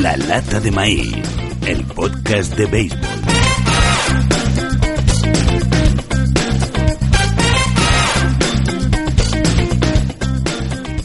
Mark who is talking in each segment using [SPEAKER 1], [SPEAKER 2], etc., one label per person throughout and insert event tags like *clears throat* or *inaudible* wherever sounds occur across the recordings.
[SPEAKER 1] La lata de maíz, el podcast de béisbol.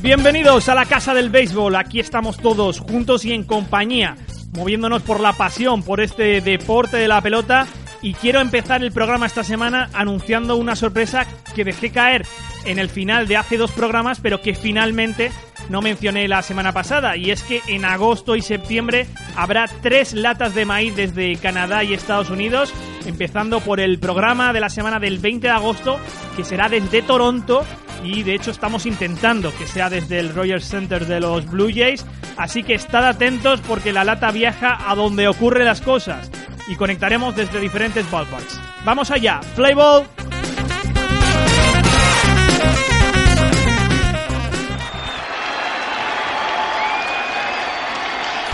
[SPEAKER 2] Bienvenidos a la Casa del Béisbol. Aquí estamos todos juntos y en compañía, moviéndonos por la pasión por este deporte de la pelota. Y quiero empezar el programa esta semana anunciando una sorpresa que dejé caer en el final de hace dos programas, pero que finalmente no mencioné la semana pasada. Y es que en agosto y septiembre habrá tres latas de maíz desde Canadá y Estados Unidos, empezando por el programa de la semana del 20 de agosto, que será desde Toronto y de hecho estamos intentando que sea desde el Royal Center de los Blue Jays, así que estad atentos porque la lata viaja a donde ocurren las cosas y conectaremos desde diferentes ballparks. Vamos allá, play ball.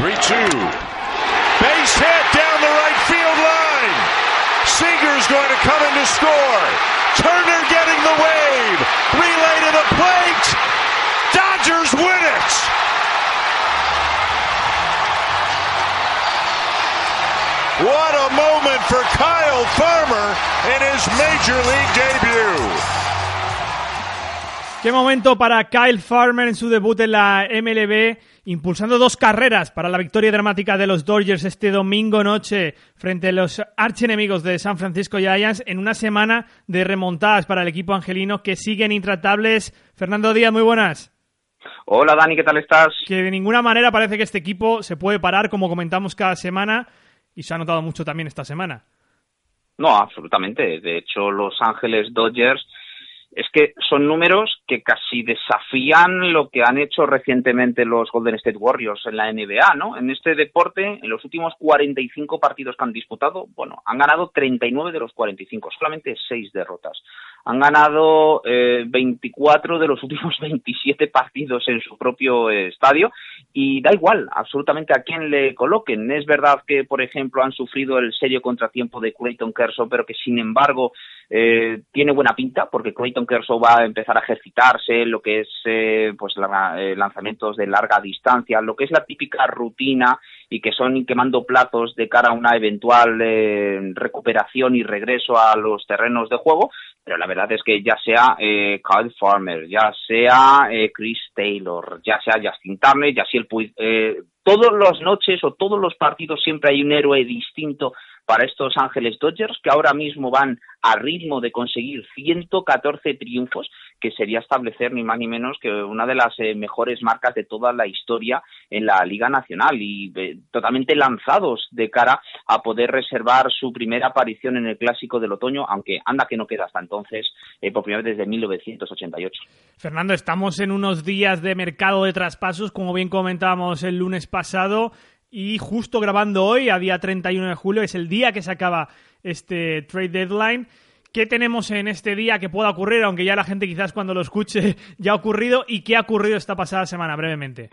[SPEAKER 3] Three-two. Base hit down the right field line. Seager's going to come in to score. Turner getting the wave. Relay to the plate. Dodgers win it. What a moment for Kyle Farmer in his major league debut.
[SPEAKER 2] Qué momento para Kyle Farmer en su debut en la MLB, impulsando dos carreras para la victoria dramática de los Dodgers este domingo noche frente a los archienemigos de San Francisco Giants en una semana de remontadas para el equipo angelino que siguen intratables. Fernando Díaz, muy buenas.
[SPEAKER 4] Hola Dani, ¿qué tal estás?
[SPEAKER 2] Que de ninguna manera parece que este equipo se puede parar como comentamos cada semana y se ha notado mucho también esta semana.
[SPEAKER 4] No, absolutamente. De hecho, Los Ángeles Dodgers es que son números que casi desafían lo que han hecho recientemente los Golden State Warriors en la NBA, ¿no? En este deporte, en los últimos 45 partidos que han disputado, bueno, han ganado 39 de los 45, solamente 6 derrotas. Han ganado eh, 24 de los últimos 27 partidos en su propio estadio y da igual absolutamente a quién le coloquen. Es verdad que, por ejemplo, han sufrido el serio contratiempo de Clayton Kershaw, pero que sin embargo eh, tiene buena pinta porque Clayton Kershaw va a empezar a ejercitarse lo que es eh, pues la, eh, lanzamientos de larga distancia, lo que es la típica rutina y que son quemando platos de cara a una eventual eh, recuperación y regreso a los terrenos de juego, pero la verdad es que ya sea Kyle Farmer, ya sea Chris Taylor, ya sea Justin Turner, ya sea el eh, todas las noches o todos los partidos siempre hay un héroe distinto para estos Ángeles Dodgers que ahora mismo van a ritmo de conseguir 114 triunfos, que sería establecer ni más ni menos que una de las eh, mejores marcas de toda la historia en la Liga Nacional y eh, totalmente lanzados de cara a poder reservar su primera aparición en el Clásico del Otoño, aunque anda que no queda hasta entonces, eh, por primera vez desde 1988.
[SPEAKER 2] Fernando, estamos en unos días de mercado de traspasos, como bien comentábamos el lunes pasado. Y justo grabando hoy, a día 31 de julio, es el día que se acaba este trade deadline. ¿Qué tenemos en este día que pueda ocurrir, aunque ya la gente quizás cuando lo escuche *laughs* ya ha ocurrido? ¿Y qué ha ocurrido esta pasada semana, brevemente?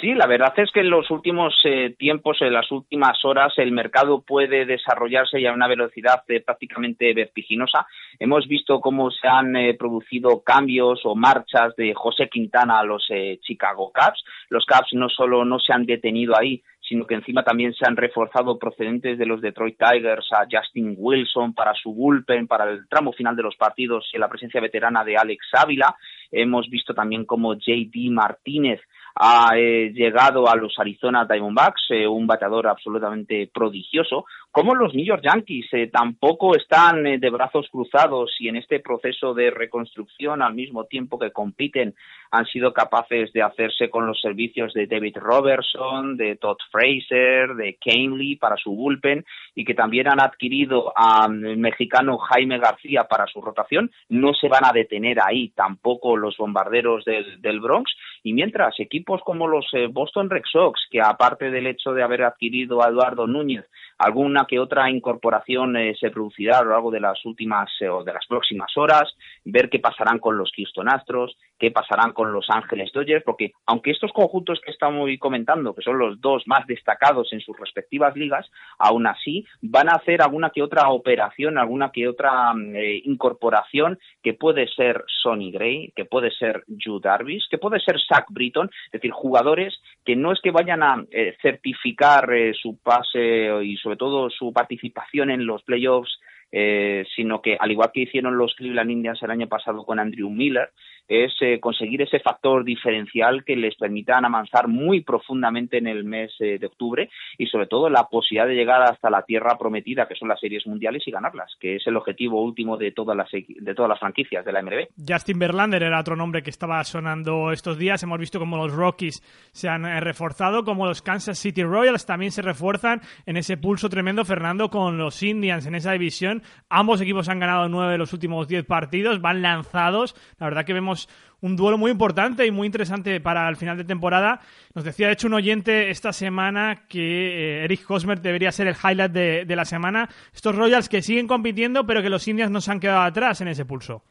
[SPEAKER 4] Sí, la verdad es que en los últimos eh, tiempos, en las últimas horas, el mercado puede desarrollarse ya a una velocidad eh, prácticamente vertiginosa. Hemos visto cómo se han eh, producido cambios o marchas de José Quintana a los Chicago Cubs. Los Cubs no solo no se han detenido ahí, sino que encima también se han reforzado procedentes de los Detroit Tigers a Justin Wilson para su bullpen, para el tramo final de los partidos y la presencia veterana de Alex Ávila. Hemos visto también cómo JD Martínez ha eh, llegado a los Arizona Diamondbacks, eh, un bateador absolutamente prodigioso, como los New York Yankees eh, tampoco están eh, de brazos cruzados y en este proceso de reconstrucción al mismo tiempo que compiten han sido capaces de hacerse con los servicios de David Robertson, de Todd Fraser, de Canely para su bullpen y que también han adquirido al mexicano Jaime García para su rotación, no se van a detener ahí tampoco los bombarderos del, del Bronx. Y mientras equipos como los eh, Boston Red Sox, que aparte del hecho de haber adquirido a Eduardo Núñez, alguna que otra incorporación eh, se producirá a lo largo de las últimas eh, o de las próximas horas, ver qué pasarán con los Houston Astros, qué pasarán con los Ángeles Dodgers, porque aunque estos conjuntos que estamos comentando, que son los dos más destacados en sus respectivas ligas, aún así van a hacer alguna que otra operación, alguna que otra mm, eh, incorporación que puede ser Sonny Gray, que puede ser Jude Darvish, que puede ser Zach Britton, es decir, jugadores que no es que vayan a certificar su pase y sobre todo su participación en los playoffs eh, sino que al igual que hicieron los Cleveland Indians el año pasado con Andrew Miller, es eh, conseguir ese factor diferencial que les permitan avanzar muy profundamente en el mes eh, de octubre y sobre todo la posibilidad de llegar hasta la tierra prometida que son las series mundiales y ganarlas, que es el objetivo último de todas las de todas las franquicias de la MLB.
[SPEAKER 2] Justin Verlander era otro nombre que estaba sonando estos días. Hemos visto como los Rockies se han eh, reforzado, como los Kansas City Royals también se refuerzan en ese pulso tremendo, Fernando, con los Indians en esa división. Ambos equipos han ganado nueve de los últimos diez partidos, van lanzados. La verdad que vemos un duelo muy importante y muy interesante para el final de temporada. Nos decía, de hecho, un oyente esta semana que eh, Eric Hosmer debería ser el highlight de, la semana. Estos Royals que siguen compitiendo, pero que los Indians no se han quedado atrás en ese pulso.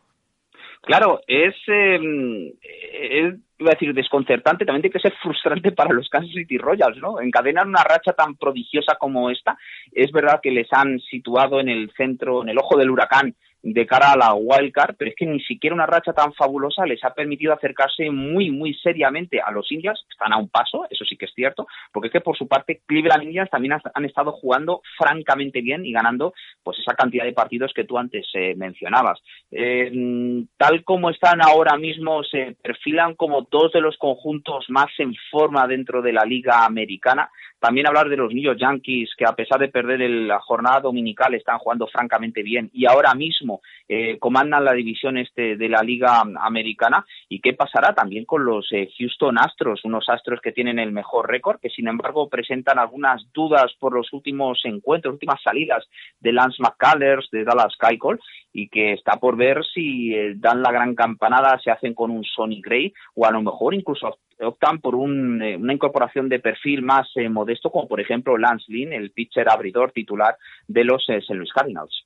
[SPEAKER 4] Claro, es, em, es iba a decir desconcertante, también tiene que ser frustrante para los Kansas City Royals, ¿no? Encadenar una racha tan prodigiosa como esta, es verdad que les han situado en el centro, en el ojo del huracán de cara a la wildcard, pero es que ni siquiera una racha tan fabulosa les ha permitido acercarse muy, muy seriamente a los Indians. Están a un paso, eso sí que es cierto, porque es que por su parte Cleveland Indians también han estado jugando francamente bien y ganando pues esa cantidad de partidos que tú antes eh, mencionabas. Eh, tal como están ahora mismo, se perfilan como dos de los conjuntos más en forma dentro de la liga americana. También hablar de los New York Yankees, que a pesar de perder la jornada dominical están jugando francamente bien y ahora mismo eh, comandan la división este de la Liga Americana. ¿Y qué pasará también con los eh, Houston Astros, unos Astros que tienen el mejor récord, que sin embargo presentan algunas dudas por los últimos encuentros, últimas salidas de Lance McCullers, de Dallas Keuchel, y que está por ver si eh, dan la gran campanada, se hacen con un Sonny Gray o a lo mejor incluso optan por un, una incorporación de perfil más modesto, como por ejemplo Lance Lynn, el pitcher abridor titular de los St. Louis Cardinals.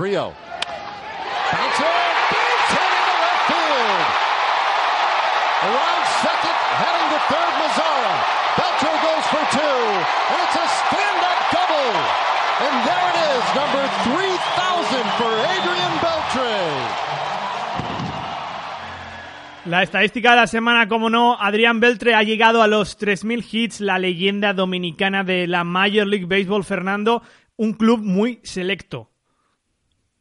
[SPEAKER 5] Trio. Bouncer, beats hit into left field. Around second, heading to third, goes for two, and it's a stand-up double. And there it is, number 3,000 for Adrian Beltre.
[SPEAKER 2] La estadística de la semana, como no, Adrián Beltre ha llegado a los 3.000 hits, la leyenda dominicana de la Major League Baseball, Fernando, un club muy selecto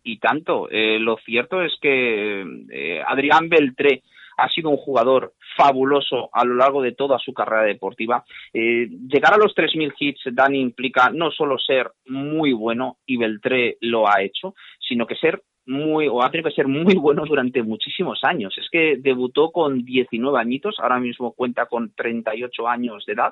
[SPEAKER 4] y tanto. Eh, lo cierto es que eh, Adrián Beltré ha sido un jugador fabuloso a lo largo de toda su carrera deportiva. Eh, llegar a los 3.000 hits, Dani, implica no solo ser muy bueno, y Beltré lo ha hecho, sino que ser muy, o ha tenido que ser muy bueno durante muchísimos años. Es que debutó con 19 añitos, ahora mismo cuenta con 38 años de edad.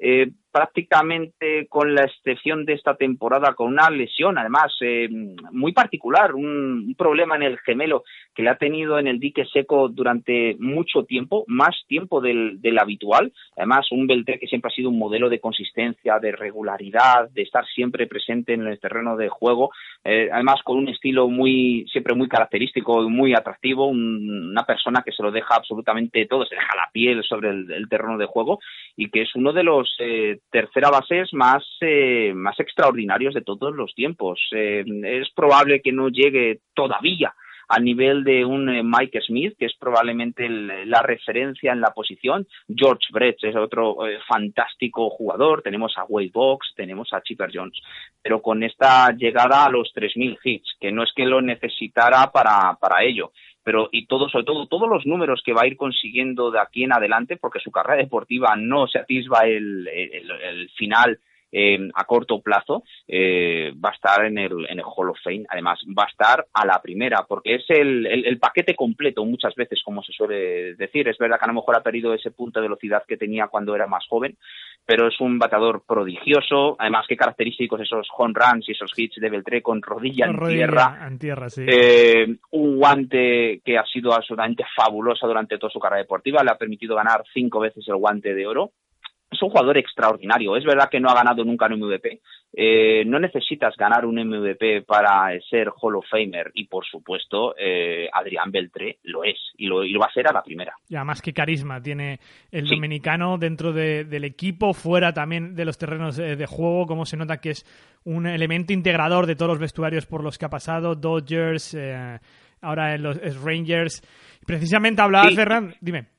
[SPEAKER 4] Eh, prácticamente con la excepción de esta temporada con una lesión, además eh, muy particular, un, problema en el gemelo que le ha tenido en el dique seco durante mucho tiempo, más tiempo del, habitual. Además, un Beltré que siempre ha sido un modelo de consistencia, de regularidad, de estar siempre presente en el terreno de juego. Eh, además, con un estilo muy siempre muy característico y muy atractivo, una persona que se lo deja absolutamente todo, se deja la piel sobre el, terreno de juego y que es uno de los eh, tercera bases más, eh, más extraordinarios de todos los tiempos. Eh, es probable que no llegue todavía al nivel de un Mike Smith, que es probablemente la referencia en la posición. George Brett es otro fantástico jugador. Tenemos a Wade Box, tenemos a Chipper Jones. Pero con esta llegada a los 3.000 hits, que no es que lo necesitara para, para ello, pero y todo, sobre todo, todos los números que va a ir consiguiendo de aquí en adelante, porque su carrera deportiva no se atisba el, el final a corto plazo eh, va a estar en el, en el Hall of Fame. Además, va a estar a la primera, porque es el, el, paquete completo muchas veces, como se suele decir. Es verdad que a lo mejor ha perdido ese punto de velocidad que tenía cuando era más joven, pero es un bateador prodigioso. Además, qué característicos esos home runs y esos hits de Beltré con rodilla, en, tierra.
[SPEAKER 2] en tierra. sí.
[SPEAKER 4] Eh, un guante que ha sido absolutamente fabuloso durante toda su carrera deportiva. Le ha permitido ganar cinco veces el guante de oro es un jugador extraordinario. Es verdad que no ha ganado nunca un MVP, eh, no necesitas ganar un MVP para ser Hall of Famer y por supuesto eh, Adrián Beltré lo es y lo, va a ser a la primera.
[SPEAKER 2] Y además qué carisma tiene el dominicano dentro del equipo, fuera también de los terrenos de juego, como se nota que es un elemento integrador de todos los vestuarios por los que ha pasado, Dodgers, eh, ahora en los Rangers. Precisamente hablaba Ferran, dime.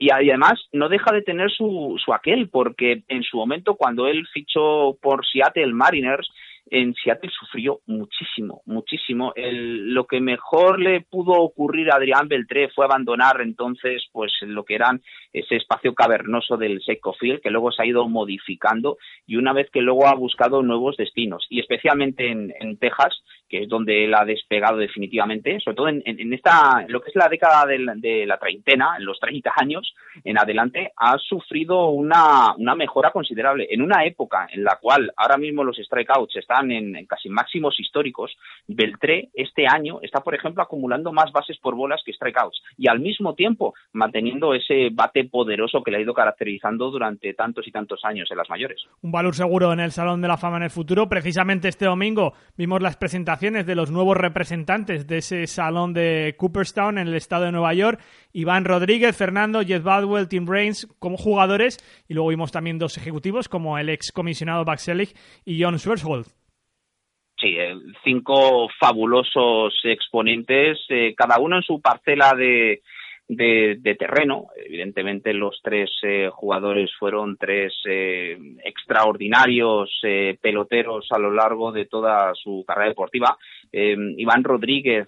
[SPEAKER 4] Y, además no deja de tener su, su aquel, porque en su momento cuando él fichó por Seattle Mariners, en Seattle sufrió muchísimo, muchísimo. El, lo que mejor le pudo ocurrir a Adrián Beltré fue abandonar entonces pues lo que eran ese espacio cavernoso del Seco Field, que luego se ha ido modificando y una vez que luego ha buscado nuevos destinos, y especialmente en, en Texas, que es donde él ha despegado definitivamente, sobre todo en, en esta, lo que es la década de la, treintena, en los 30 años en adelante, ha sufrido una, mejora considerable. En una época en la cual ahora mismo los strikeouts están en, casi máximos históricos, Beltré este año está, por ejemplo, acumulando más bases por bolas que strikeouts y al mismo tiempo manteniendo ese bate poderoso que le ha ido caracterizando durante tantos y tantos años en las mayores.
[SPEAKER 2] Un valor seguro en el Salón de la Fama en el futuro. Precisamente este domingo vimos las presentaciones de los nuevos representantes de ese salón de Cooperstown en el estado de Nueva York, Iván Rodríguez, Fernando, Jeff Badwell, Tim Raines como jugadores y luego vimos también dos ejecutivos como el ex comisionado Baxelig y John Schwarzhold.
[SPEAKER 4] Sí, eh, cinco fabulosos exponentes, eh, cada uno en su parcela de, de, terreno. Evidentemente los tres eh, jugadores fueron tres eh, extraordinarios eh, peloteros a lo largo de toda su carrera deportiva. Iván Rodríguez,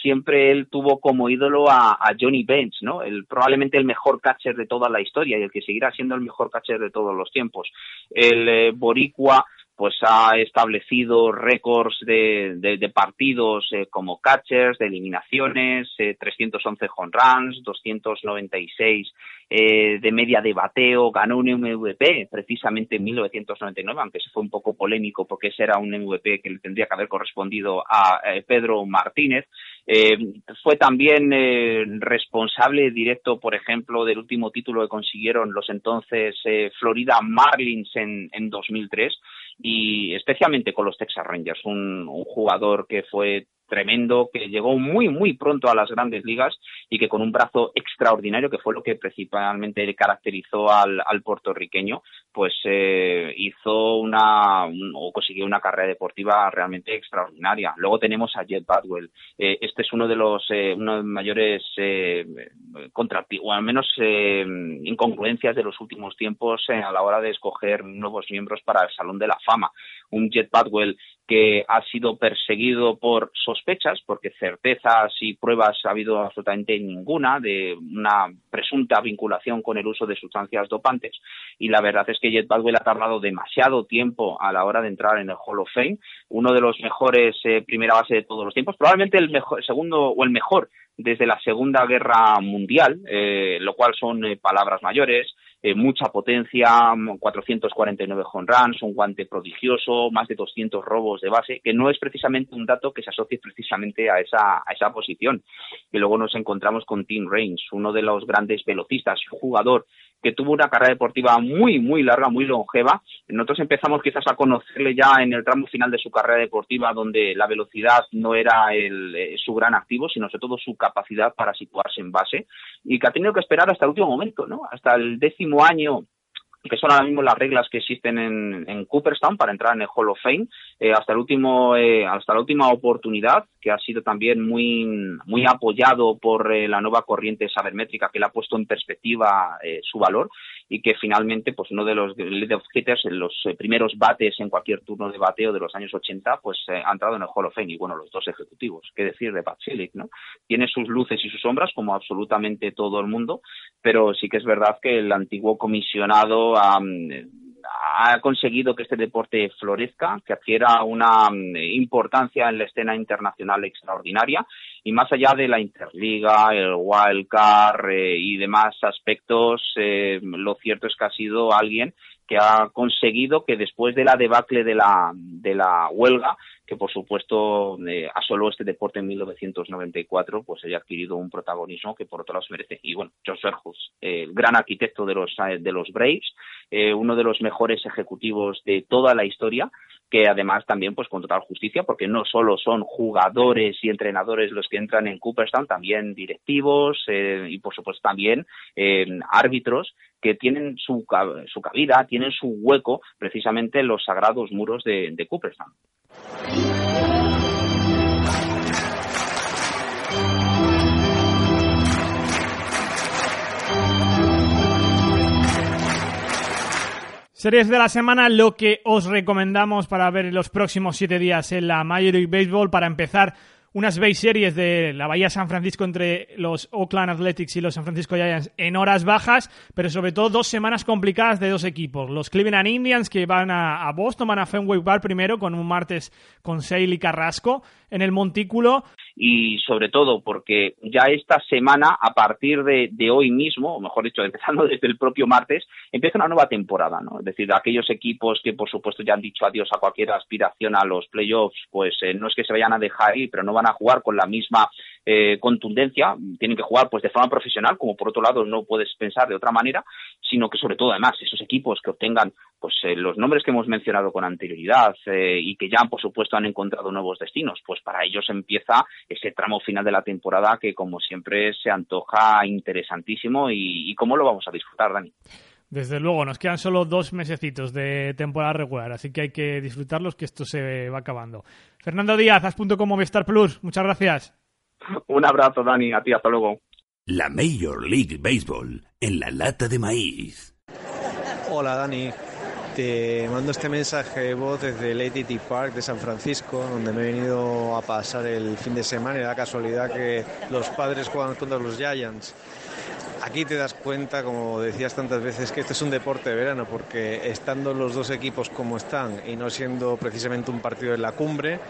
[SPEAKER 4] siempre él tuvo como ídolo a, Johnny Bench, ¿no? El, probablemente el mejor catcher de toda la historia y el que seguirá siendo el mejor catcher de todos los tiempos. El boricua pues ha establecido récords de, partidos eh, como catchers, de eliminaciones, 311 home runs, 296 eh, de media de bateo, ganó un MVP precisamente en 1999, aunque se fue un poco polémico porque ese era un MVP que le tendría que haber correspondido a eh, Pedro Martínez. Fue también responsable directo, por ejemplo, del último título que consiguieron los entonces Florida Marlins en, en 2003 y especialmente con los Texas Rangers, un, un jugador que fue tremendo, que llegó muy, muy pronto a las grandes ligas y que con un brazo extraordinario, que fue lo que principalmente caracterizó al, al puertorriqueño, pues eh, hizo una, o consiguió una carrera deportiva realmente extraordinaria. Luego tenemos a Jet Badwell. Eh, este es uno de los, eh, uno de mayores eh, o al menos incongruencias de los últimos tiempos a la hora de escoger nuevos miembros para el Salón de la Fama. Un Jet Badwell que ha sido perseguido por sospechas, porque certezas y pruebas ha habido absolutamente ninguna de una presunta vinculación con el uso de sustancias dopantes. Y la verdad es que Jet Badwell ha tardado demasiado tiempo a la hora de entrar en el Hall of Fame, uno de los mejores eh, primera base de todos los tiempos, probablemente el mejor, segundo o el mejor desde la Segunda Guerra Mundial, eh, lo cual son eh, palabras mayores, eh, mucha potencia, 449 home runs, un guante prodigioso, más de 200 robos de base, que no es precisamente un dato que se asocie precisamente a esa, a esa posición. Y luego nos encontramos con Tim Raines, uno de los grandes velocistas, jugador que tuvo una carrera deportiva muy, muy larga, muy longeva. Nosotros empezamos quizás a conocerle ya en el tramo final de su carrera deportiva, donde la velocidad no era el, eh, su gran activo, sino sobre todo su capacidad para situarse en base, y que ha tenido que esperar hasta el último momento, ¿no? Hasta el décimo año que son ahora mismo las reglas que existen en, Cooperstown para entrar en el Hall of Fame, eh, hasta el último, eh, hasta la última oportunidad, que ha sido también muy, muy apoyado por eh, la nueva corriente sabermétrica que le ha puesto en perspectiva eh, su valor y que finalmente, pues uno de los lead of hitters, los eh, primeros bates en cualquier turno de bateo de los años 80, pues ha entrado en el Hall of Fame y bueno, los dos ejecutivos, qué decir de Pat ¿no? Tiene sus luces y sus sombras como absolutamente todo el mundo, pero sí que es verdad que el antiguo comisionado ha, conseguido que este deporte florezca, que adquiera una importancia en la escena internacional extraordinaria. Y más allá de la Interliga, el Wildcard eh, y demás aspectos, eh, lo cierto es que ha sido alguien que ha conseguido que después de la debacle de la, de la huelga que por supuesto eh, asoló este deporte en 1994, pues haya adquirido un protagonismo que por otro lado se merece. Y bueno, Josh Verhus, el gran arquitecto de los, de los Braves, eh, uno de los mejores ejecutivos de toda la historia, que además también pues con total justicia porque no solo son jugadores y entrenadores los que entran en Cooperstown, también directivos eh, y por supuesto también eh, árbitros que tienen su, su cabida, tienen su hueco precisamente en los sagrados muros de, de Cooperstown.
[SPEAKER 2] Series de la semana, lo que os recomendamos para ver los próximos siete días en la Major League Baseball. Para empezar, unas base series de la Bahía San Francisco entre los Oakland Athletics y los San Francisco Giants en horas bajas, pero sobre todo dos semanas complicadas de dos equipos. Los Cleveland Indians que van a, Boston, van a Fenway Park primero con un martes con Sale y Carrasco en el montículo
[SPEAKER 4] y sobre todo porque ya esta semana, a partir de, hoy mismo, o mejor dicho, *laughs* empezando desde el propio martes, empieza una nueva temporada, ¿no? Es decir, aquellos equipos que por supuesto ya han dicho adiós a cualquier aspiración a los playoffs, pues eh, no es que se vayan a dejar ir, pero no van a jugar con la misma eh, contundencia, tienen que jugar pues de forma profesional, como por otro lado no puedes pensar de otra manera, sino que sobre todo además esos equipos que obtengan pues eh, los nombres que hemos mencionado con anterioridad eh, y que ya por supuesto han encontrado nuevos destinos, pues para ellos empieza ese tramo final de la temporada que como siempre se antoja interesantísimo y, y cómo lo vamos a disfrutar, Dani.
[SPEAKER 2] Desde luego, nos quedan solo dos mesecitos de temporada regular, así que hay que disfrutarlos que esto se va acabando. Fernando Díaz, As.com Movistar Plus, muchas gracias.
[SPEAKER 4] Un abrazo, Dani. A ti, hasta luego.
[SPEAKER 1] La Major League Baseball en la lata de maíz.
[SPEAKER 6] Hola, Dani. Te mando este mensaje de voz desde el ATT Park de San Francisco, donde me he venido a pasar el fin de semana y da casualidad que los padres juegan contra los Giants. Aquí te das cuenta, como decías tantas veces, que este es un deporte de verano, porque estando los dos equipos como están y no siendo precisamente un partido en la cumbre,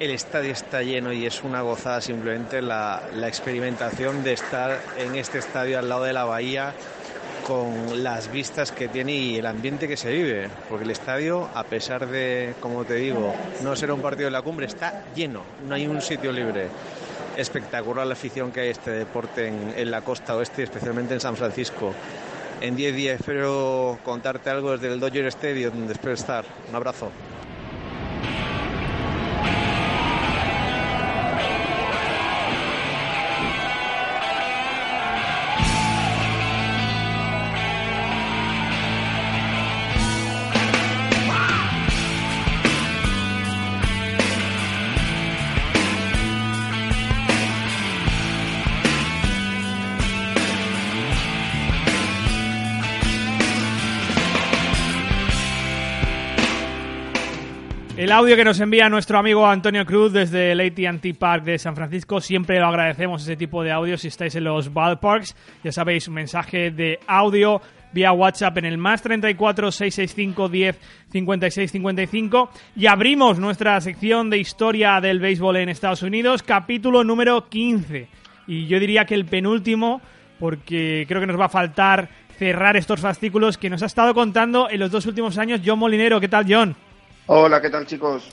[SPEAKER 6] el estadio está lleno y es una gozada simplemente la, experimentación de estar en este estadio al lado de la bahía con las vistas que tiene y el ambiente que se vive, porque el estadio, a pesar de, como te digo, no ser un partido de la cumbre, está lleno, no hay un sitio libre. Espectacular la afición que hay este deporte en, en la costa oeste, especialmente en San Francisco. En 10 días espero contarte algo desde el Dodger Stadium, donde espero estar. Un abrazo.
[SPEAKER 2] El audio que nos envía nuestro amigo Antonio Cruz desde el AT&T Park de San Francisco, siempre lo agradecemos ese tipo de audio si estáis en los ballparks. Ya sabéis, un mensaje de audio vía WhatsApp en el más 34 665 10 56 55 y abrimos nuestra sección de historia del béisbol en Estados Unidos, capítulo número 15. Y yo diría que el penúltimo, porque creo que nos va a faltar cerrar estos fascículos que nos ha estado contando en los dos últimos años John Molinero. ¿Qué tal, John?
[SPEAKER 7] Hola, ¿qué tal chicos?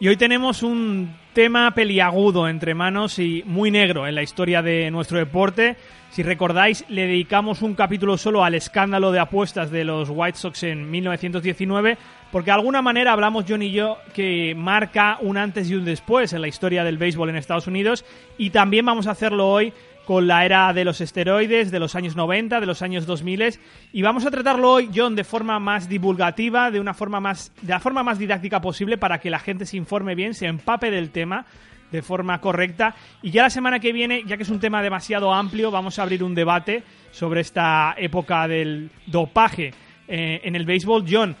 [SPEAKER 2] Y hoy tenemos un tema peliagudo entre manos y muy negro en la historia de nuestro deporte. Si recordáis, le dedicamos un capítulo solo al escándalo de apuestas de los White Sox en 1919, porque de alguna manera hablamos John y yo que marca un antes y un después en la historia del béisbol en Estados Unidos, y también vamos a hacerlo hoy con la era de los esteroides, de los años 90, de los años 2000 y vamos a tratarlo hoy, John, de forma más divulgativa, de una forma más de la forma más didáctica posible para que la gente se informe bien, se empape del tema de forma correcta y ya la semana que viene, ya que es un tema demasiado amplio, vamos a abrir un debate sobre esta época del dopaje eh, en el béisbol. John,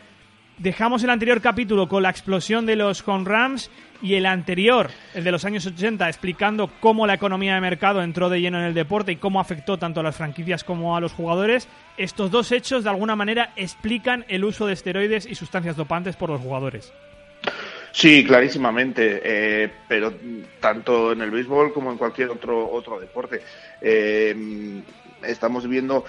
[SPEAKER 2] dejamos el anterior capítulo con la explosión de los home rams y el anterior, el de los años 80, explicando cómo la economía de mercado entró de lleno en el deporte y cómo afectó tanto a las franquicias como a los jugadores, estos dos hechos de alguna manera explican el uso de esteroides y sustancias dopantes por los jugadores.
[SPEAKER 7] Sí, clarísimamente, eh, pero tanto en el béisbol como en cualquier otro otro deporte. Eh, estamos viendo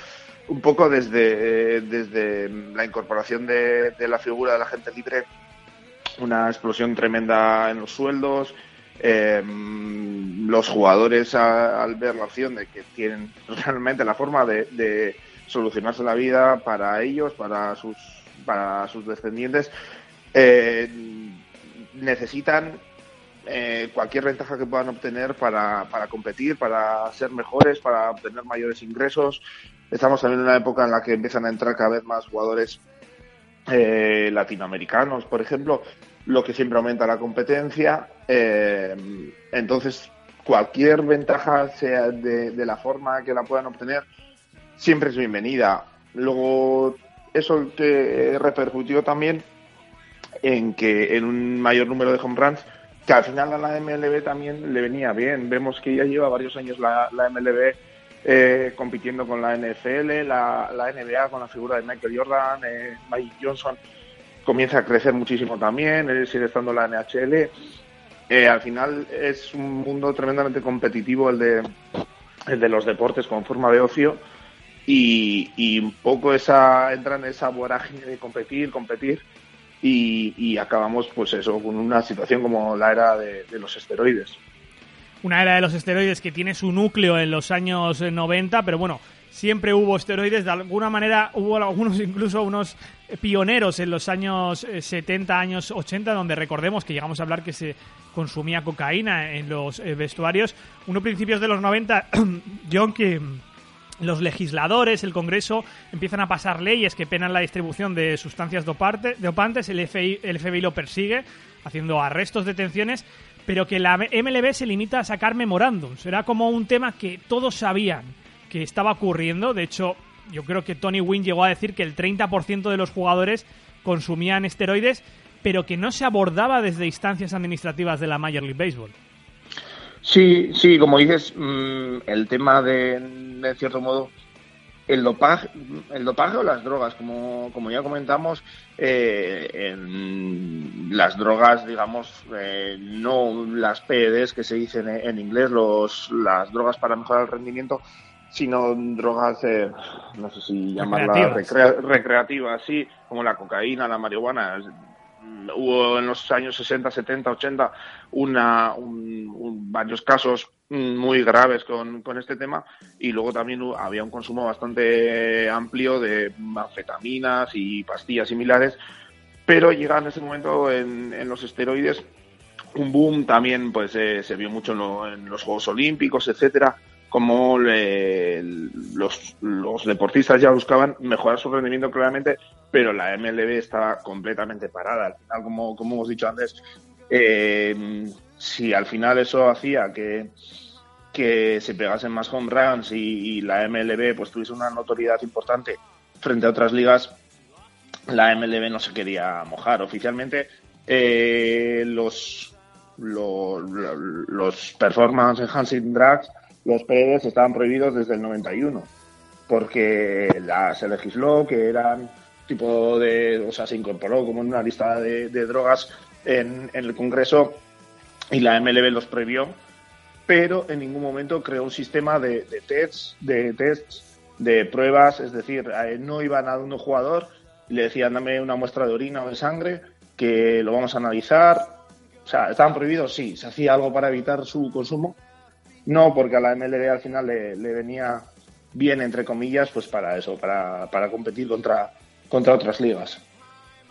[SPEAKER 7] un poco desde, desde la incorporación de, de la figura de la gente libre una explosión tremenda en los sueldos. Eh, los jugadores al ver la opción de que tienen realmente la forma de, solucionarse la vida para ellos, para sus, para sus descendientes, eh, necesitan eh, cualquier ventaja que puedan obtener para, para competir, para ser mejores, para obtener mayores ingresos. Estamos también en una época en la que empiezan a entrar cada vez más jugadores eh, latinoamericanos, por ejemplo, lo que siempre aumenta la competencia. Eh, entonces, cualquier ventaja, sea de, de, la forma que la puedan obtener, siempre es bienvenida. Luego, eso que repercutió también en que en un mayor número de home runs, que al final a la MLB también le venía bien. Vemos que ya lleva varios años la, la MLB eh, compitiendo con la NFL, la, la, NBA con la figura de Michael Jordan, eh, Mike Johnson comienza a crecer muchísimo también, él sigue estando la NHL. Eh, al final es un mundo tremendamente competitivo el de, el de los deportes con forma de ocio y, y un poco esa entra en esa vorágine de competir, competir y, y, acabamos pues eso con una situación como la era de, los esteroides.
[SPEAKER 2] Una era de los esteroides que tiene su núcleo en los años 90, pero bueno, siempre hubo esteroides, de alguna manera hubo algunos *laughs* incluso unos pioneros en los años 70, años 80, donde recordemos que llegamos a hablar que se consumía cocaína en los vestuarios. Uno principios de los 90, *clears throat* John, que los legisladores, el Congreso, empiezan a pasar leyes que penan la distribución de sustancias dopantes, el FBI, el FBI lo persigue, haciendo arrestos, detenciones, pero que la MLB se limita a sacar memorándums. Era como un tema que todos sabían que estaba ocurriendo. De hecho, yo creo que Tony Wynn llegó a decir que el 30% de los jugadores consumían esteroides, pero que no se abordaba desde instancias administrativas de la Major League Baseball.
[SPEAKER 7] Sí, sí, como dices, mmm, el tema de, de cierto modo, el dopaje, el dopaje o las drogas, como, como ya comentamos, eh, en las drogas, digamos, eh, no las PEDs que se dicen en inglés, los, las drogas para mejorar el rendimiento, sino drogas, eh, no sé si llamarlas recrea recreativas, sí, como la cocaína, la marihuana. Hubo en los años 60, 70, 80 una, un, un, varios casos muy graves con, con, este tema y luego también había un consumo bastante amplio de anfetaminas y pastillas similares, pero llega en ese momento en, en los esteroides un boom también pues eh, se vio mucho en, lo, en, los Juegos Olímpicos, etcétera, como le, los, los deportistas ya buscaban mejorar su rendimiento claramente, pero la MLB estaba completamente parada. Al final, como, como hemos dicho antes, eh, si al final eso hacía que, que se pegasen más home runs y, la MLB pues tuviese una notoriedad importante frente a otras ligas, la MLB no se quería mojar. Oficialmente eh, los, los performance enhancing drugs, los PEDs, estaban prohibidos desde el 91 porque la, se legisló que eran tipo de, o sea, se incorporó como en una lista de, de drogas en, en, el Congreso y la MLB los prohibió, pero en ningún momento creó un sistema de, de tests, de tests, de pruebas, es decir, no iban a un jugador y le decían dame una muestra de orina o de sangre que lo vamos a analizar. O sea, ¿estaban prohibidos? Sí. ¿Se hacía algo para evitar su consumo? No, porque a la MLB al final le, venía bien, entre comillas, pues para eso, para, para competir contra, contra otras ligas.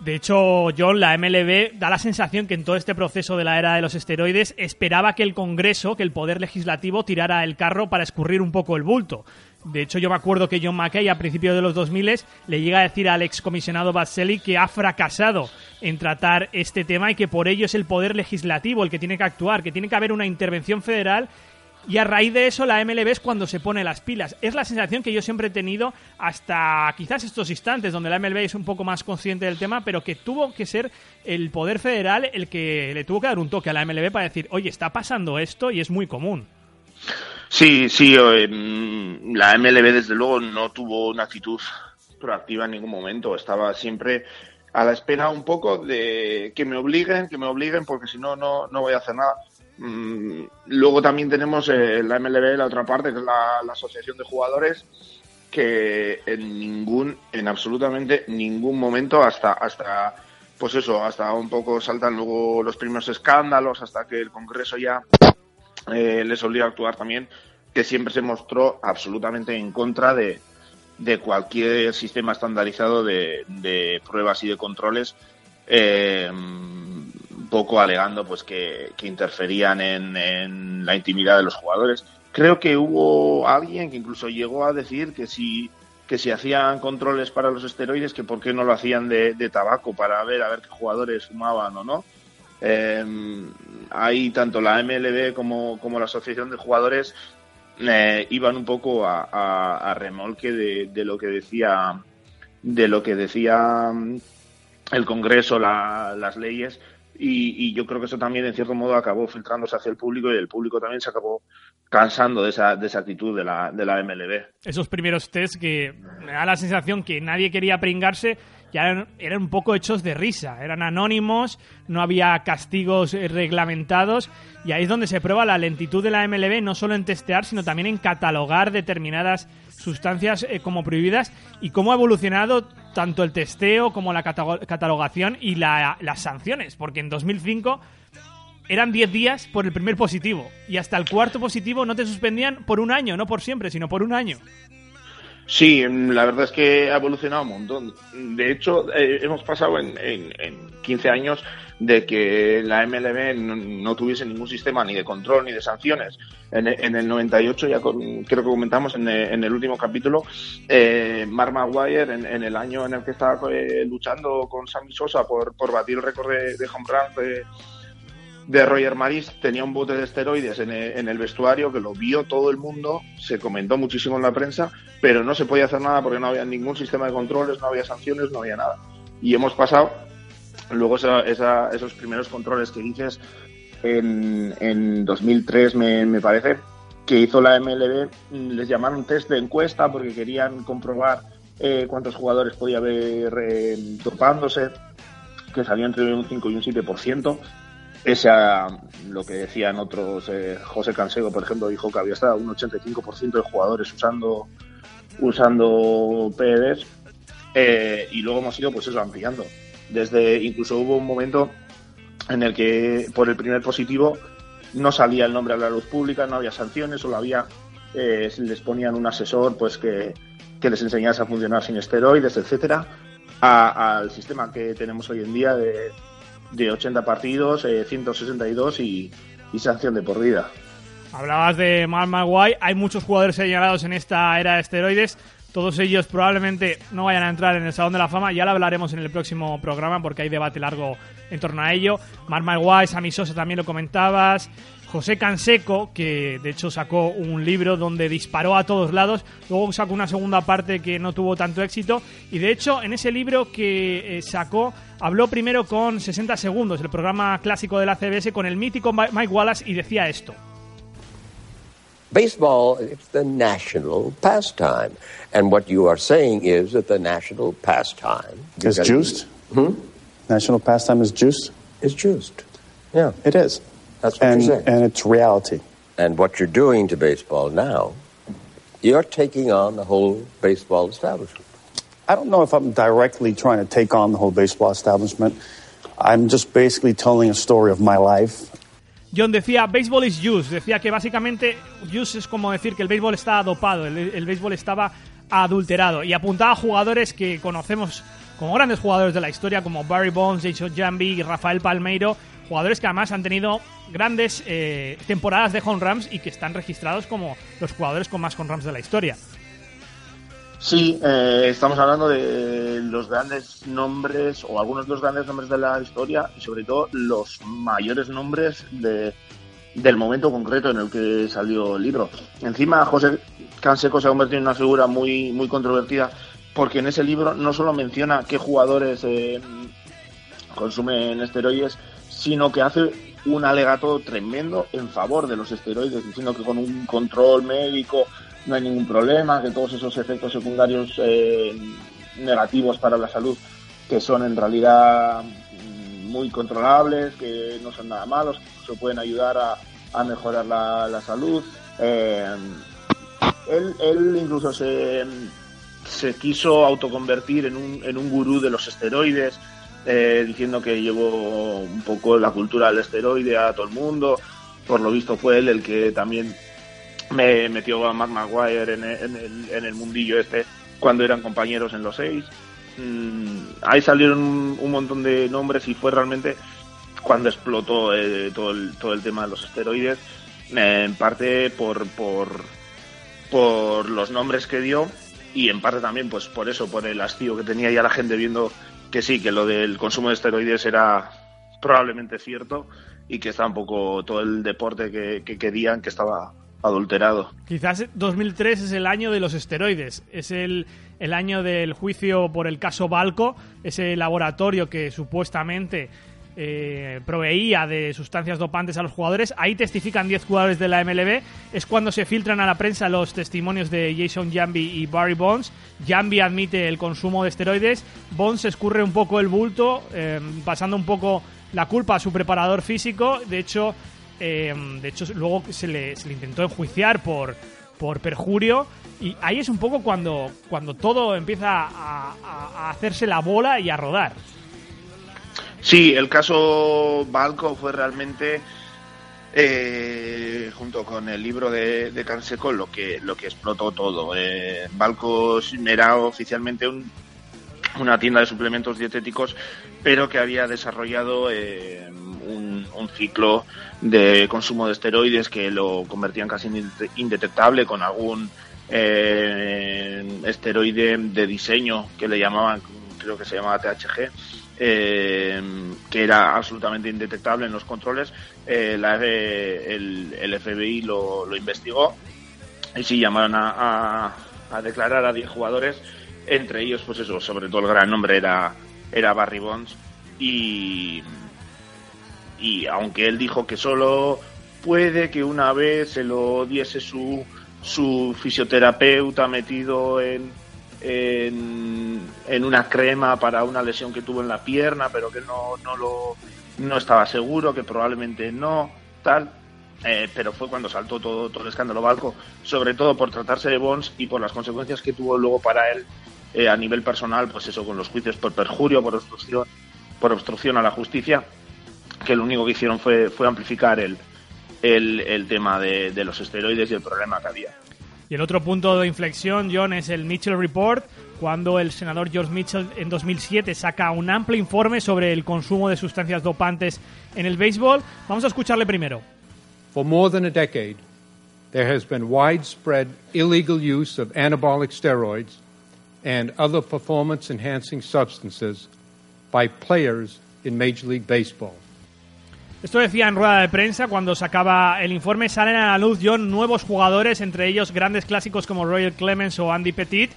[SPEAKER 2] De hecho, John, la MLB da la sensación que en todo este proceso de la era de los esteroides esperaba que el Congreso, que el Poder Legislativo, tirara el carro para escurrir un poco el bulto. De hecho, yo me acuerdo que John McKay, a principios de los 2000, le llega a decir al excomisionado Baselli que ha fracasado en tratar este tema y que por ello es el Poder Legislativo el que tiene que actuar, que tiene que haber una intervención federal y a raíz de eso la MLB es cuando se pone las pilas. Es la sensación que yo siempre he tenido hasta quizás estos instantes donde la MLB es un poco más consciente del tema, pero que tuvo que ser el Poder Federal el que le tuvo que dar un toque a la MLB para decir, oye, está pasando esto y es muy común.
[SPEAKER 7] Sí, sí, eh, la MLB desde luego no tuvo una actitud proactiva en ningún momento, estaba siempre a la espera un poco de que me obliguen, que me obliguen, porque si no, no, no voy a hacer nada. Mm, luego también tenemos eh, la MLB, la otra parte, que es la, Asociación de Jugadores, que en ningún, en absolutamente ningún momento, hasta, hasta pues eso, hasta un poco saltan luego los primeros escándalos, hasta que el Congreso ya eh, les obliga a actuar también, que siempre se mostró absolutamente en contra de, de cualquier sistema estandarizado de, de pruebas y de controles, eh, poco alegando pues que, que interferían en, la intimidad de los jugadores. Creo que hubo alguien que incluso llegó a decir que si que si hacían controles para los esteroides, que por qué no lo hacían de, tabaco para ver a ver qué jugadores fumaban o no. Eh, ahí tanto la MLB como, como la Asociación de Jugadores eh, iban un poco a remolque de, de, lo que decía de lo que decía mm, el Congreso, la, las leyes, y, y, yo creo que eso también en cierto modo acabó filtrándose hacia el público y el público también se acabó cansando de esa, de esa actitud de la, de la MLB.
[SPEAKER 2] Esos primeros test que me da la sensación que nadie quería pringarse ya eran, un poco hechos de risa, eran anónimos, no había castigos reglamentados y ahí es donde se prueba la lentitud de la MLB, no solo en testear, sino también en catalogar determinadas sustancias eh, como prohibidas y cómo ha evolucionado tanto el testeo como la catalogación y la, las sanciones, porque en 2005 eran 10 días por el primer positivo y hasta el cuarto positivo no te suspendían por un año, no por siempre, sino por un año.
[SPEAKER 7] Sí, la verdad es que ha evolucionado un montón. De hecho, eh, hemos pasado en, en, en, 15 años de que la MLB no, no, tuviese ningún sistema ni de control ni de sanciones. En, en el 98, ya con, creo que comentamos en, el último capítulo, eh, Mark Maguire, en, el año en el que estaba eh, luchando con Sammy Sosa por, batir el récord de, de home run de, de Roger Maris tenía un bote de esteroides en el, vestuario que lo vio todo el mundo, se comentó muchísimo en la prensa, pero no se podía hacer nada porque no había ningún sistema de controles, no había sanciones, no había nada. Y hemos pasado luego esa, esa, esos primeros controles que dices en, en 2003, me, me, parece, que hizo la MLB, les llamaron test de encuesta porque querían comprobar eh, cuántos jugadores podía haber eh, topándose, que salía entre un 5 y un 7% ese lo que decían otros, eh, José Cansego, por ejemplo, dijo que había estado un 85% de jugadores usando usando PEDs eh, y luego hemos ido pues eso ampliando. Desde incluso hubo un momento en el que por el primer positivo no salía el nombre a la luz pública, no había sanciones, solo había eh, les ponían un asesor pues que, que les enseñase a funcionar sin esteroides, etcétera, al sistema que tenemos hoy en día de de 80 partidos, eh, 162 y, y, sanción de por vida.
[SPEAKER 2] Hablabas de Mark Maguire, hay muchos jugadores señalados en esta era de esteroides. Todos ellos probablemente no vayan a entrar en el Salón de la Fama. Ya lo hablaremos en el próximo programa porque hay debate largo en torno a ello. Mark Maguire, Sammy Sosa también lo comentabas. José Canseco, que de hecho sacó un libro donde disparó a todos lados, luego sacó una segunda parte que no tuvo tanto éxito y de hecho en ese libro que eh, sacó habló primero con 60 segundos, el programa clásico de la CBS, con el mítico Mike Wallace y decía esto.
[SPEAKER 8] Baseball is the national pastime. And what you are saying is that the national pastime
[SPEAKER 9] is juiced.
[SPEAKER 8] Hmm?
[SPEAKER 9] National pastime is juiced.
[SPEAKER 8] Is juiced. Yeah.
[SPEAKER 9] It is.
[SPEAKER 8] That's what
[SPEAKER 9] and,
[SPEAKER 8] you're saying.
[SPEAKER 9] and it's reality.
[SPEAKER 8] And what you're doing to baseball now, you're taking on the whole baseball establishment.
[SPEAKER 9] I don't know if I'm directly trying to take on the whole baseball establishment. I'm just basically telling a story of my life.
[SPEAKER 2] John decía, baseball is juice. Decía que básicamente juice es como decir que el béisbol está dopado, el, el béisbol estaba adulterado. Y apuntaba a jugadores que conocemos como grandes jugadores de la historia, como Barry Bonds, Jason Jambi, Rafael Palmeiro, jugadores que además han tenido grandes eh, temporadas de home runs y que están registrados como los jugadores con más home runs de la historia.
[SPEAKER 7] Sí, eh, estamos hablando de los grandes nombres o algunos de los grandes nombres de la historia y sobre todo los mayores nombres de, del momento concreto en el que salió el libro. Encima, José Canseco se ha convertido en una figura muy, muy controvertida porque en ese libro no solo menciona qué jugadores eh, consumen esteroides, sino que hace un alegato tremendo en favor de los esteroides, diciendo que con un control médico no hay ningún problema, que todos esos efectos secundarios eh, negativos para la salud, que son en realidad muy controlables, que no son nada malos, que pueden ayudar a, a mejorar la, la salud. Eh, él, él, incluso se, se quiso autoconvertir en un, en un gurú de los esteroides, eh, diciendo que llevó un poco la cultura del esteroide a todo el mundo. Por lo visto fue él el que también me metió a Mark Maguire en el, en el, mundillo este cuando eran compañeros en los seis. Mm, ahí salieron un, montón de nombres y fue realmente cuando explotó eh, todo, el, todo el tema de los esteroides, en parte por, por, por los nombres que dio y en parte también pues por eso, por el hastío que tenía ya la gente viendo que sí, que lo del consumo de esteroides era probablemente cierto y que está un poco todo el deporte que, que querían que estaba adulterado.
[SPEAKER 2] Quizás 2003 es el año de los esteroides, es el, el año del juicio por el caso Balco, ese laboratorio que supuestamente eh, proveía de sustancias dopantes a los jugadores. Ahí testifican 10 jugadores de la MLB. Es cuando se filtran a la prensa los testimonios de Jason Jambi y Barry Bonds. Jambi admite el consumo de esteroides. Bonds escurre un poco el bulto, eh, pasando un poco la culpa a su preparador físico. De hecho, Em, de hecho, luego se le, se le, intentó enjuiciar por, por perjurio. Y ahí es un poco cuando, cuando todo empieza a, hacerse la bola y a rodar.
[SPEAKER 7] Sí, el caso Balco fue realmente, eh, junto con el libro de, de, Canseco, lo que, lo que explotó todo. Eh, Balco era oficialmente un, una tienda de suplementos dietéticos, pero que había desarrollado eh, un, ciclo de consumo de esteroides que lo convertían casi indetectable con algún eh, esteroide de diseño que le llamaban, creo que se llamaba THG, eh, que era absolutamente indetectable en los controles. la, el, el, FBI lo, lo, investigó y sí llamaron a, a, a declarar a 10 jugadores entre ellos, pues eso, sobre todo el gran nombre era, era Barry Bonds. Y, y aunque él dijo que solo puede que una vez se lo diese su, su fisioterapeuta metido en, en, una crema para una lesión que tuvo en la pierna, pero que no, no, lo, no estaba seguro, que probablemente no, tal. Eh, pero fue cuando saltó todo, todo el escándalo Balco, sobre todo por tratarse de Bonds y por las consecuencias que tuvo luego para él eh, a nivel personal, pues eso, con los juicios por perjurio, por obstrucción, por obstrucción a la justicia, que lo único que hicieron fue, fue amplificar el, el, tema de, de, los esteroides y el problema que había.
[SPEAKER 2] Y el otro punto de inflexión, John, es el Mitchell Report, cuando el senador George Mitchell en 2007 saca un amplio informe sobre el consumo de sustancias dopantes en el béisbol. Vamos a escucharle primero.
[SPEAKER 10] For more than a decade, there has been widespread illegal use of anabolic steroids and other performance enhancing substances by players in Major League Baseball.
[SPEAKER 2] Esto decía en rueda de prensa cuando sacaba el informe. Salen a la luz, John, nuevos jugadores, entre ellos grandes clásicos como Royal Clemens o Andy Petit.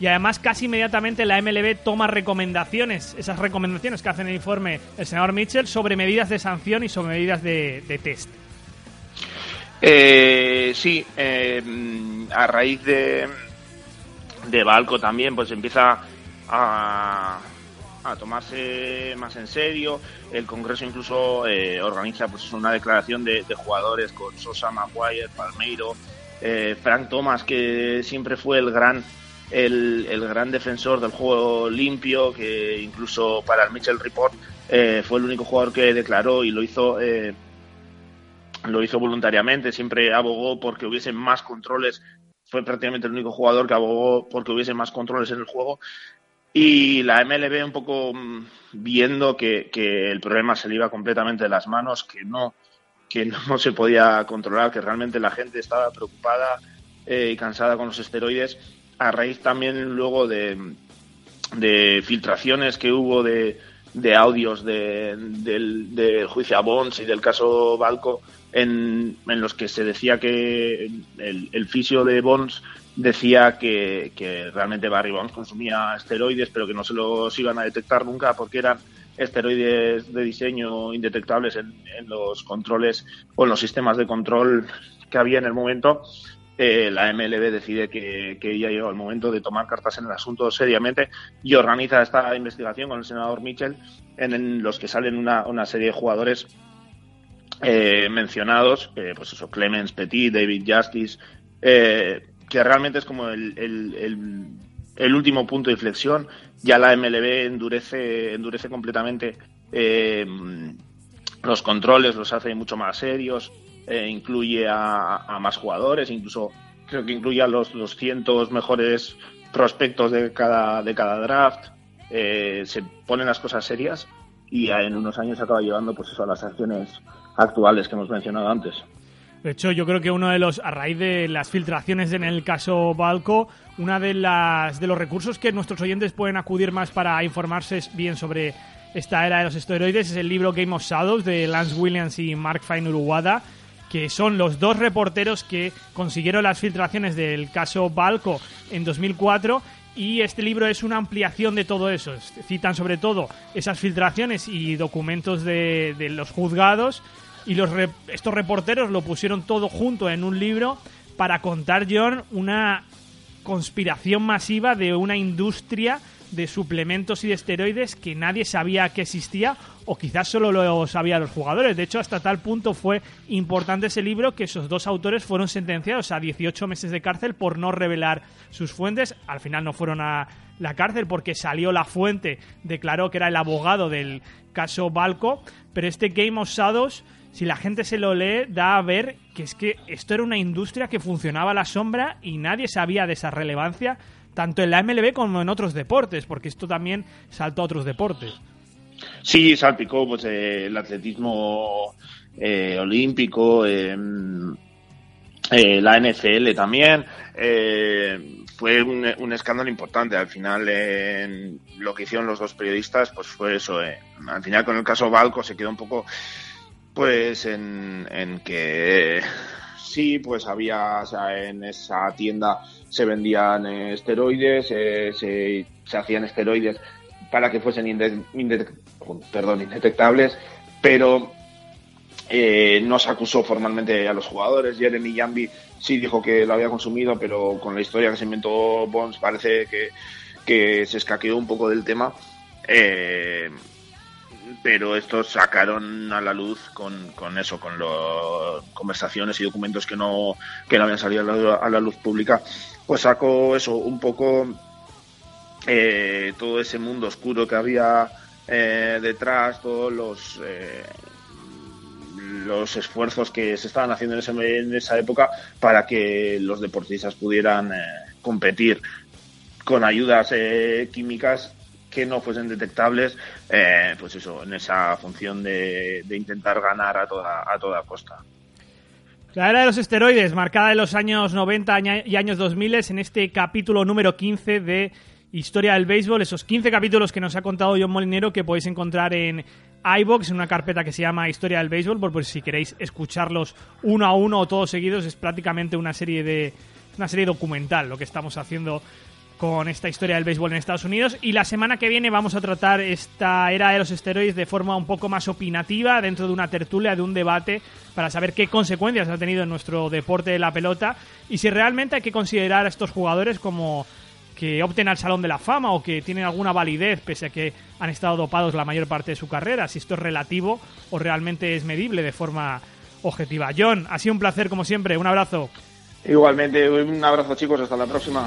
[SPEAKER 2] Y además, casi inmediatamente la MLB toma recomendaciones, esas recomendaciones que hace en el informe el senador Mitchell, sobre medidas de sanción y sobre medidas de, test.
[SPEAKER 7] Eh, sí, eh, a raíz de, de Balco también, pues empieza a, a tomarse más en serio. El Congreso incluso eh, organiza pues una declaración de, jugadores con Sosa, Maguire, Palmeiro, eh, Frank Thomas, que siempre fue el gran el, el, gran defensor del juego limpio, que incluso para el Mitchell Report eh, fue el único jugador que declaró y lo hizo lo hizo voluntariamente, siempre abogó porque hubiesen más controles fue prácticamente el único jugador que abogó porque hubiese más controles en el juego. Y la MLB un poco mm, viendo que, el problema se le iba completamente de las manos, que no, que no *laughs* se podía controlar, que realmente la gente estaba preocupada eh, y cansada con los esteroides, a raíz también luego de, de filtraciones que hubo de, audios de, del, del, juicio a Bonds y del caso Balco, en, los que se decía que el, el fisio de Bonds decía que, que, realmente Barry Bonds consumía esteroides, pero que no se los iban a detectar nunca porque eran esteroides de diseño indetectables en, en los controles o en los sistemas de control que había en el momento. Eh, la MLB decide que, que, ya llegó el momento de tomar cartas en el asunto seriamente y organiza esta investigación con el senador Mitchell, en, en los que salen una, una serie de jugadores eh, mencionados, pues eso, Clemens Petit, David Justice, eh, que realmente es como el, el, último punto de inflexión. Ya la MLB endurece, endurece completamente eh, los controles, los hace mucho más serios, eh, incluye a, más jugadores, incluso creo que incluye a los, los cientos mejores prospectos de cada, de cada draft. Se ponen las cosas serias y en unos años acaba llevando pues eso a las acciones actuales que hemos mencionado antes.
[SPEAKER 2] De hecho, yo creo que uno de los, a raíz de las filtraciones en el caso Balco, una de las de los recursos que nuestros oyentes pueden acudir más para informarse bien sobre esta era de los esteroides es el libro Game of Shadows de Lance Williams y Mark Fine Uruguada, que son los dos reporteros que consiguieron las filtraciones del caso Balco en 2004 y este libro es una ampliación de todo eso. Citan sobre todo esas filtraciones y documentos de, de los juzgados y los estos reporteros lo pusieron todo junto en un libro para contar, John, una conspiración masiva de una industria de suplementos y de esteroides que nadie sabía que existía o quizás solo lo sabían los jugadores. De hecho, hasta tal punto fue importante ese libro que esos dos autores fueron sentenciados a 18 meses de cárcel por no revelar sus fuentes. Al final no fueron a la cárcel porque salió la fuente, declaró que era el abogado del caso Balco, pero este Game of Shadows si la gente se lo lee, da a ver que es que esto era una industria que funcionaba a la sombra y nadie sabía de esa relevancia, tanto en la MLB como en otros deportes, porque esto también saltó a otros deportes.
[SPEAKER 7] Sí, salpicó pues, eh, el atletismo eh, olímpico, em, eh, la NFL también. fue un, escándalo importante. Al final, lo que hicieron los dos periodistas, pues fue eso. Al final, con el caso Balco se quedó un poco pues en, en que sí, pues había, o sea, en esa tienda se vendían esteroides, eh, se, hacían esteroides para que fuesen perdón, indetectables, pero eh, no se acusó formalmente a los jugadores. Jeremy Jambi sí dijo que lo había consumido, pero con la historia que se inventó Bonds parece que, que se escaqueó un poco del tema. Eh, pero estos sacaron a la luz con, con eso, con las conversaciones y documentos que no, que no habían salido a la, luz pública, pues sacó eso, un poco eh, todo ese mundo oscuro que había eh, detrás, todos los... Eh, los esfuerzos que se estaban haciendo en, en, esa época para que los deportistas pudieran competir con ayudas químicas que no fuesen detectables, eh, pues eso, en esa función de, intentar ganar a toda, a toda costa.
[SPEAKER 2] La era de los esteroides, marcada en los años 90 y años 2000 en este capítulo número 15 de Historia del Béisbol, esos 15 capítulos que nos ha contado John Molinero que podéis encontrar en iBox, en una carpeta que se llama Historia del Béisbol, por si queréis escucharlos uno a uno o todos seguidos, es prácticamente una serie de una serie documental lo que estamos haciendo con esta historia del béisbol en Estados Unidos. Y la semana que viene vamos a tratar esta era de los esteroides de forma un poco más opinativa, dentro de una tertulia, de un debate, para saber qué consecuencias ha tenido en nuestro deporte de la pelota y si realmente hay que considerar a estos jugadores como que opten al Salón de la Fama o que tienen alguna validez pese a que han estado dopados la mayor parte de su carrera, si esto es relativo o realmente es medible de forma objetiva. John, ha sido un placer como siempre, un abrazo.
[SPEAKER 7] Igualmente, un abrazo chicos, hasta la próxima.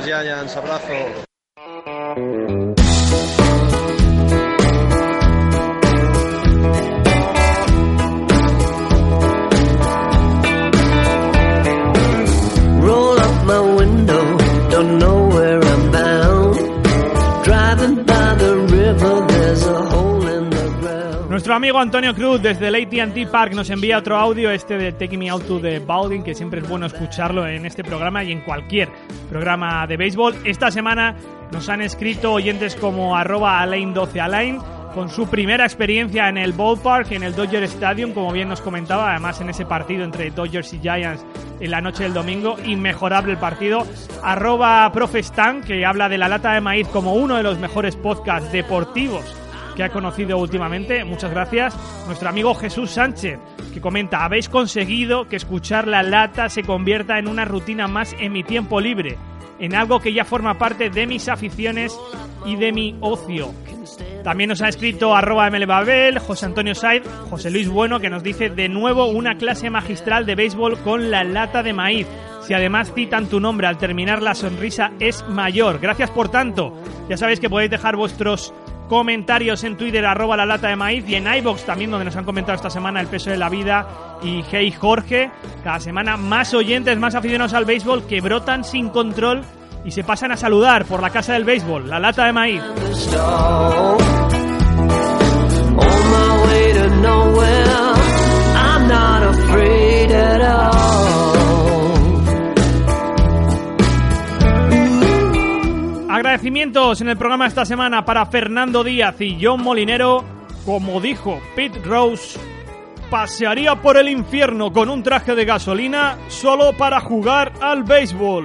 [SPEAKER 6] Giants. Abrazo.
[SPEAKER 11] Roll up my window, don't
[SPEAKER 2] Nuestro amigo Antonio Cruz desde el AT&T Park nos envía otro audio, este de Take Me Out to the Balding, que siempre es bueno escucharlo en este programa y en cualquier programa de béisbol. Esta semana nos han escrito oyentes como arroba Alain12Alain con su primera experiencia en el ballpark, en el Dodger Stadium, como bien nos comentaba, además en ese partido entre Dodgers y Giants en la noche del domingo, inmejorable el partido. Arroba Profestan, que habla de la lata de maíz como uno de los mejores podcasts deportivos que ha conocido últimamente. Muchas gracias. Nuestro amigo Jesús Sánchez, que comenta, habéis conseguido que escuchar la lata se convierta en una rutina más en mi tiempo libre, en algo que ya forma parte de mis aficiones y de mi ocio. También nos ha escrito arroba mlbabel, José Antonio Said, José Luis Bueno, que nos dice de nuevo una clase magistral de béisbol con la lata de maíz. Si además citan tu nombre al terminar la sonrisa es mayor. Gracias por tanto. Ya sabéis que podéis dejar vuestros comentarios en Twitter, arroba la lata de maíz y en iBox también, donde nos han comentado esta semana el peso de la vida y Hey Jorge. Cada semana más oyentes, más aficionados al béisbol que brotan sin control y se pasan a saludar por la casa del béisbol, la lata de maíz. Agradecimientos en el programa esta semana para Fernando Díaz y John Molinero. Como dijo Pete Rose, pasearía por el infierno con un traje de gasolina solo para jugar al béisbol.